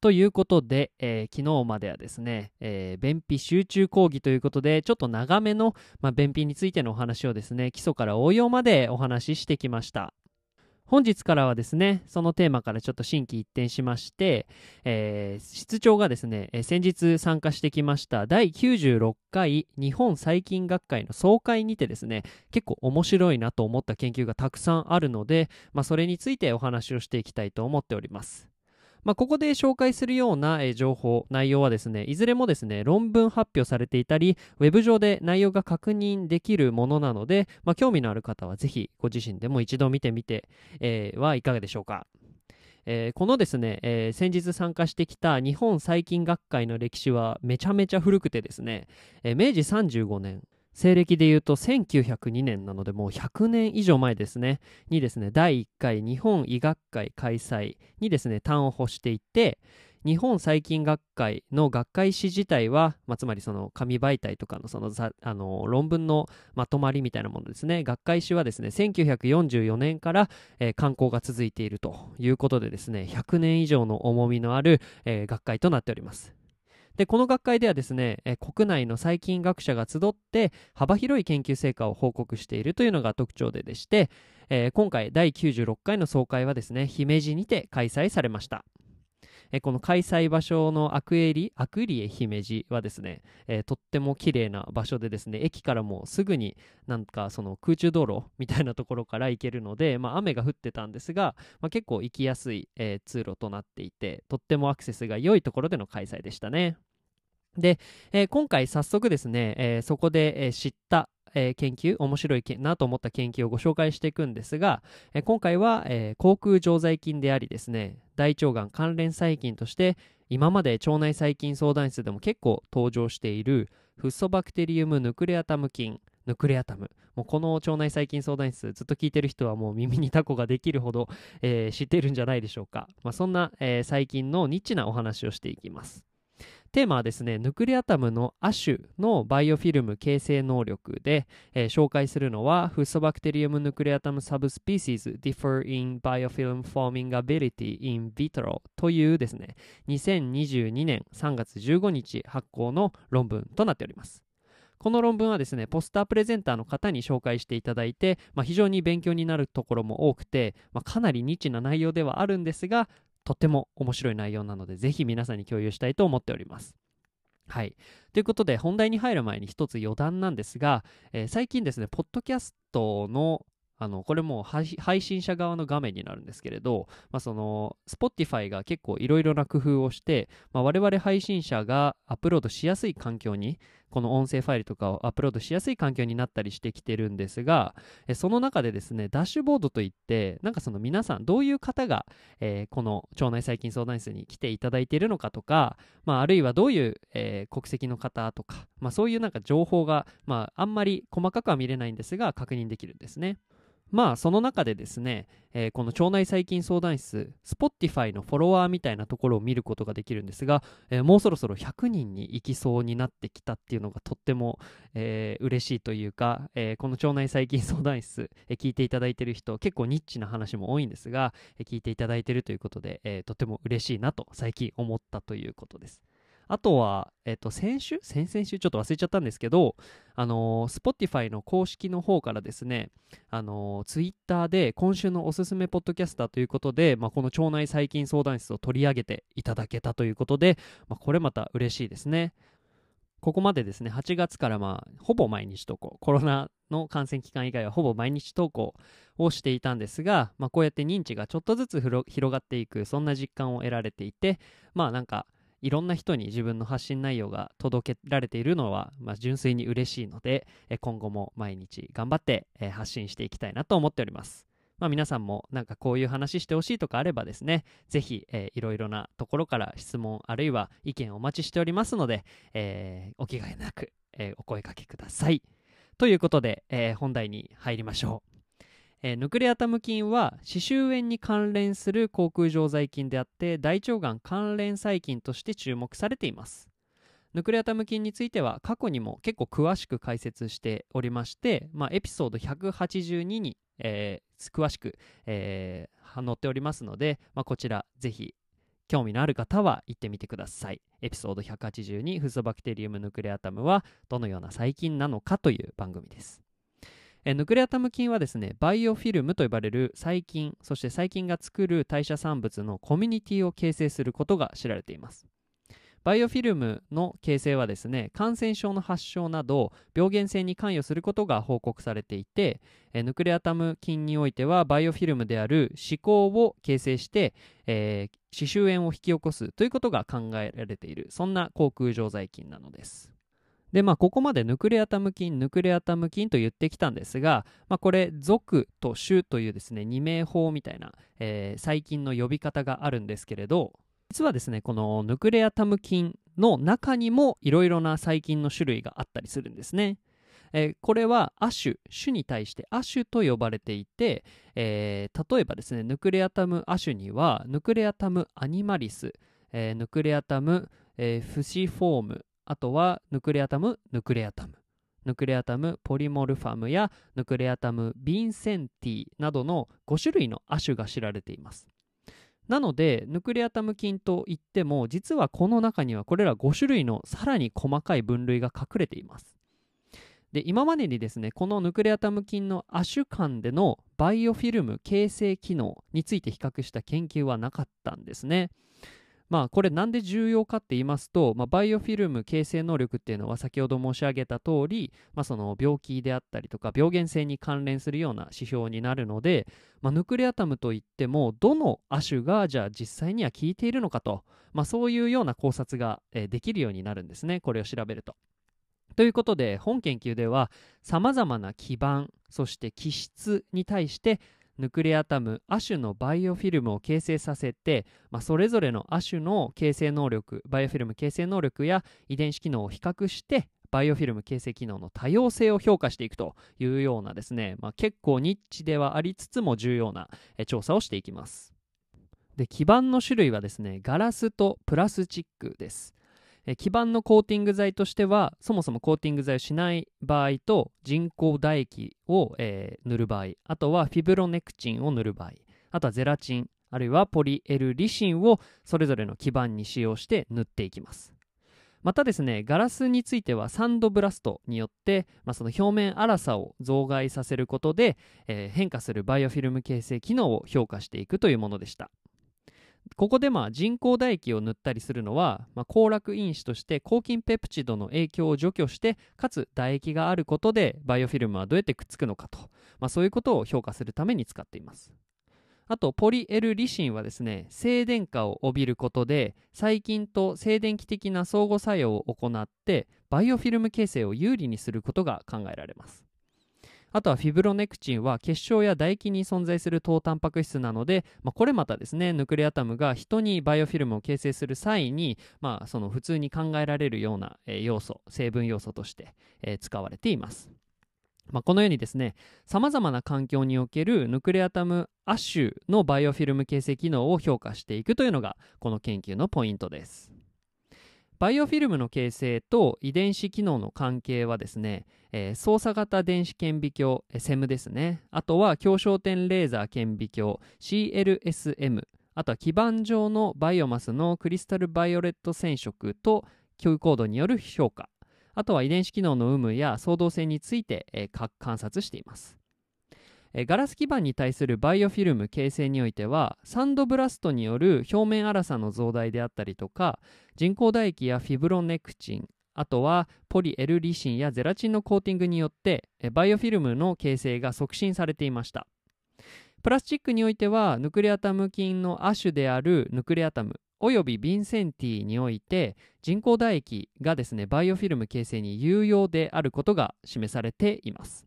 ということで、えー、昨日まではですね、えー、便秘集中講義ということで、ちょっと長めの、まあ、便秘についてのお話をですね、基礎から応用までお話ししてきました。本日からはですね、そのテーマからちょっと心機一転しまして、えー、室長がですね、えー、先日参加してきました第96回日本細菌学会の総会にてですね、結構面白いなと思った研究がたくさんあるので、まあ、それについてお話をしていきたいと思っております。まあ、ここで紹介するような、え情報、内容はですね、いずれもですね、論文発表されていたり、ウェブ上で内容が確認できるものなので、まあ、興味のある方はぜひご自身でも一度見てみて、えー、はいかがでしょうか。えー、このですね、えー、先日参加してきた日本細菌学会の歴史はめちゃめちゃ古くてですね、え、明治35年、西暦で言うと1902年なのでもう100年以上前ですね。にですね第1回日本医学会開催にですね端を欲していて日本細菌学会の学会誌自体は、まあ、つまりその紙媒体とかのそのあの論文のまとまりみたいなものですね。学会誌はですね1944年から、えー、刊行が続いているということでですね100年以上の重みのある、えー、学会となっております。でこの学会ではですね、え国内の細菌学者が集って幅広い研究成果を報告しているというのが特徴ででして、え今回第96回の総会はですね姫路にて開催されましたえこの開催場所のアクエリアクリエ姫路はですね、えー、とっても綺麗な場所でですね駅からもすぐになんかその空中道路みたいなところから行けるので、まあ、雨が降ってたんですが、まあ、結構行きやすい、えー、通路となっていてとってもアクセスが良いところでの開催でしたね。で、えー、今回早速ですね、えー、そこで、えー、知った、え研究面白いなと思った研究をご紹介していくんですが、え今回は、え口腔常在菌でありですね大腸がん関連細菌として今まで腸内細菌相談室でも結構登場しているフソバクテリウムヌクレアタム菌ヌクレアタムもうこの腸内細菌相談室ずっと聞いてる人はもう耳にタコができるほど、えー、知ってるんじゃないでしょうか、まあ、そんな、えー、細菌のニッチなお話をしていきます。テーマはですね、ヌクレアタムの亜種のバイオフィルム形成能力で、えー、紹介するのは、 Fusobacterium nucleatum subspecies differ in biofilm forming ability in vitro というですね、2022年3月15日発行の論文となっております。この論文はですね、ポスタープレゼンターの方に紹介していただいて、まあ、非常に勉強になるところも多くて、まあ、かなりニッチな内容ではあるんですが、とっても面白い内容なので、ぜひ皆さんに共有したいと思っております。はい。ということで、本題に入る前に一つ余談なんですが、えー、最近ですね、ポッドキャストのあのこれも配信者側の画面になるんですけれど、まあ、その Spotify が結構いろいろな工夫をして、まあ、我々配信者がアップロードしやすい環境にこの音声ファイルとかをアップロードしやすい環境になったりしてきてるんですがえその中でですねダッシュボードといってなんかその皆さんどういう方が、えー、この腸内細菌相談室に来ていただいているのかとか、まあ、あるいはどういう、えー、国籍の方とか、まあ、そういうなんか情報が、まあ、あんまり細かくは見れないんですが確認できるんですね。まあその中でですね、えー、この腸内細菌相談室 Spotify のフォロワーみたいなところを見ることができるんですが、えー、もうそろそろ100人に行きそうになってきたっていうのがとっても、えー、嬉しいというか、えー、この腸内細菌相談室、え、聞いていただいてる人結構ニッチな話も多いんですが、え、聞いていただいてるということで、え、とても嬉しいなと最近思ったということです。あとは、えっと、先週？先々週？ちょっと忘れちゃったんですけど、あのー、Spotify の公式の方からですね、あのー、Twitter で今週のおすすめポッドキャスターということで、まあ、この腸内細菌相談室を取り上げていただけたということで、まあ、これまた嬉しいですね。ここまでですね、8月からまあ、ほぼ毎日投稿、コロナの感染期間以外はほぼ毎日投稿をしていたんですが、まあ、こうやって認知がちょっとずつ広がっていく、そんな実感を得られていて、まあなんか、いろんな人に自分の発信内容が届けられているのは、まあ、純粋に嬉しいので、今後も毎日頑張って発信していきたいなと思っております。まあ、皆さんもなんかこういう話してほしいとかあればですね、ぜひ、えー、いろいろなところから質問あるいは意見をお待ちしておりますので、えー、お気兼ねなく、えー、お声かけください。ということで、えー、本題に入りましょう。えー、ヌクレアタム菌は歯周炎に関連する口腔常在菌であって大腸がん関連細菌として注目されていますヌクレアタム菌については過去にも結構詳しく解説しておりまして、まあ、エピソード182に、えー、詳しく、えー、載っておりますので、まあ、こちらぜひ興味のある方は行ってみてください。エピソード182フッ素バクテリウムヌクレアタムはどのような細菌なのかという番組です。えヌクレアタム菌はですねバイオフィルムと呼ばれる細菌そして細菌が作る代謝産物のコミュニティを形成することが知られています。バイオフィルムの形成はですね感染症の発症など病原性に関与することが報告されていてえヌクレアタム菌においてはバイオフィルムである歯垢を形成して、えー、歯周炎を引き起こすということが考えられている。そんな口腔常在菌なのです。で、まあ、ここまでヌクレアタム菌、ヌクレアタム菌と言ってきたんですが、まあ、これ、属と種というですね、二名法みたいな、えー、細菌の呼び方があるんですけれど、実はですね、このヌクレアタム菌の中にもいろいろな細菌の種類があったりするんですね。えー、これは亜種、種に対して亜種と呼ばれていて、えー、例えばですね、ヌクレアタム亜種には、ヌクレアタムアニマリス、えー、ヌクレアタム、えフシフォーム、あとはヌクレアタム、ヌクレアタム、ヌクレアタムポリモルファムやヌクレアタムビンセンティなどの5種類の亜種が知られています。なので、ヌクレアタム菌といっても、実はこの中にはこれら5種類のさらに細かい分類が隠れています。で今までにですねこのヌクレアタム菌の亜種間でのバイオフィルム形成機能について比較した研究はなかったんですね。まあこれなんで重要かって言いますと、まあ、バイオフィルム形成能力っていうのは先ほど申し上げた通り、まあ、その病気であったりとか病原性に関連するような指標になるので、まあ、ヌクレアタムといってもどの亜種がじゃあ実際には効いているのかと、まあ、そういうような考察が、えー、できるようになるんですねこれを調べると。ということで本研究ではさまざまな基盤そして気質に対してヌクレアタム亜種のバイオフィルムを形成させて、まあ、それぞれの亜種の形成能力バイオフィルム形成能力や遺伝子機能を比較してバイオフィルム形成機能の多様性を評価していくというようなですね、まあ、結構ニッチではありつつも重要な調査をしていきます。で基板の種類はですねガラスとプラスチックです。え基板のコーティング剤としてはそもそもコーティング剤をしない場合と人工唾液を、えー、塗る場合あとはフィブロネクチンを塗る場合あとはゼラチンあるいはポリエルリシンをそれぞれの基板に使用して塗っていきます。またですねガラスについてはサンドブラストによって、まあ、その表面粗さを増害させることで、えー、変化するバイオフィルム形成機能を評価していくというものでした。ここでまあ人工唾液を塗ったりするのは、まあ、抗落因子として抗菌ペプチドの影響を除去してかつ唾液があることでバイオフィルムはどうやってくっつくのかと、まあ、そういうことを評価するために使っています。あとポリエルリシンはですね静電化を帯びることで細菌と静電気的な相互作用を行ってバイオフィルム形成を有利にすることが考えられます。あとはフィブロネクチンは結晶や唾液に存在する糖タンパク質なので、まあ、これまたですねヌクレアタムが人にバイオフィルムを形成する際に、まあ、その普通に考えられるような、要素成分要素として、使われています。まあ、このようにですね、さまざまな環境におけるヌクレアタム亜種のバイオフィルム形成機能を評価していくというのが、この研究のポイントです。バイオフィルムの形成と遺伝子機能の関係はですね、えー、操作型電子顕微鏡、SEM ですね。あとは強焦点レーザー顕微鏡、CLSM。あとは基板上のバイオマスのクリスタルバイオレット染色と Q コードによる評価。あとは遺伝子機能の有無や相動性について、えー、観察しています。ガラス基板に対するバイオフィルム形成においてはサンドブラストによる表面粗さの増大であったりとか人工唾液やフィブロネクチンあとはポリエルリシンやゼラチンのコーティングによってバイオフィルムの形成が促進されていました。プラスチックにおいてはヌクレアタム菌の亜種であるヌクレアタムおよびビンセンティにおいて人工唾液がですねバイオフィルム形成に有用であることが示されています。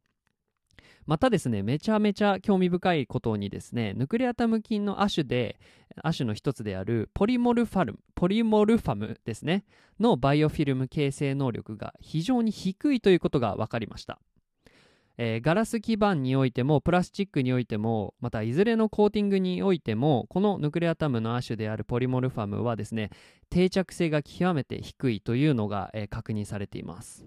またですねめちゃめちゃ興味深いことにですねヌクレアタム菌の亜種で亜種の一つであるポリモルファルムポリモルファムですねのバイオフィルム形成能力が非常に低いということが分かりました。えー、ガラス基板においてもプラスチックにおいてもまたいずれのコーティングにおいてもこのヌクレアタムの亜種であるポリモルファムはですね定着性が極めて低いというのが、えー、確認されています。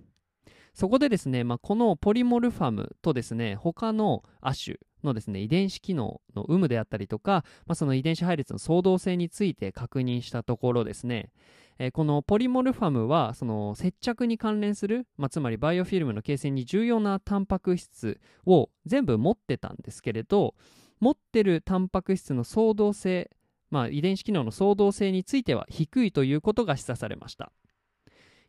そこでですね、まあ、このポリモルファムとですね他の亜種のですね遺伝子機能の有無であったりとか、まあ、その遺伝子配列の相動性について確認したところですね。えー、このポリモルファムはその接着に関連する、まあ、つまりバイオフィルムの形成に重要なタンパク質を全部持ってたんですけれど持ってるタンパク質の相動性、まあ、遺伝子機能の相動性については低いということが示唆されました。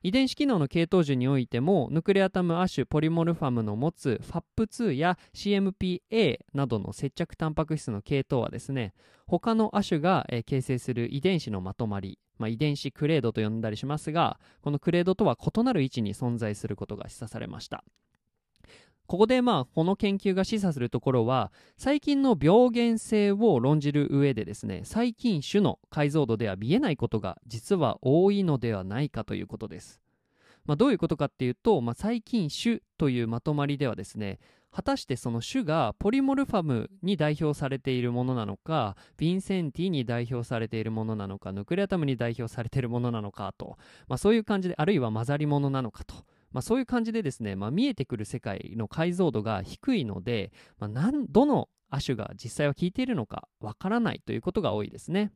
遺伝子機能の系統樹においてもヌクレアタム亜種ポリモルファムの持つ FAP2 や CMPA などの接着タンパク質の系統はですね他の亜種が、えー、形成する遺伝子のまとまりまあ、遺伝子クレードと呼んだりしますがこのクレードとは異なる位置に存在することが示唆されました。ここでまあこの研究が示唆するところは細菌の病原性を論じる上でですね細菌種の解像度では見えないことが実は多いのではないかということです、まあ、どういうことかっていうと、まあ、細菌種というまとまりではですね果たしてその種がポリモルファムに代表されているものなのかヴィンセンティに代表されているものなのかヌクレアタムに代表されているものなのかと、まあ、そういう感じであるいは混ざり物なのかと、まあ、そういう感じでですね、まあ、見えてくる世界の解像度が低いので、まあ、なんどの亜種が実際は効いているのかわからないということが多いですね。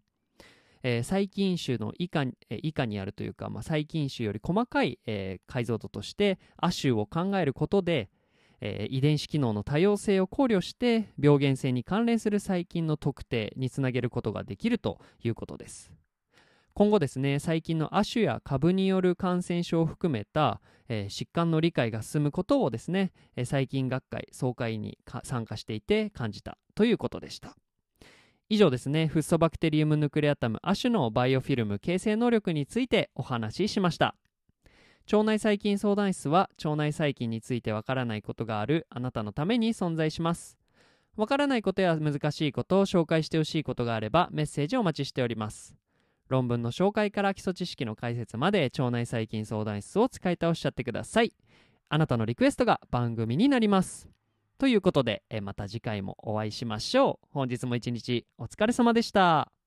えー、細菌種の以下,、えー、以下にあるというか、まあ、細菌種より細かい、えー、解像度として亜種を考えることで、えー、遺伝子機能の多様性を考慮して病原性に関連する細菌の特定につなげることができるということです今後ですね細菌の亜種や株による感染症を含めた、えー、疾患の理解が進むことをですね、えー、細菌学会総会に参加していて感じたということでした。以上ですねフッ素バクテリウムヌクレアタム亜種のバイオフィルム形成能力についてお話ししました。腸内細菌相談室は腸内細菌についてわからないことがあるあなたのために存在します。わからないことや難しいことを紹介してほしいことがあればメッセージをお待ちしております。論文の紹介から基礎知識の解説まで腸内細菌相談室を使い倒しちゃってください。あなたのリクエストが番組になります。ということでまた次回もお会いしましょう。本日も一日お疲れ様でした。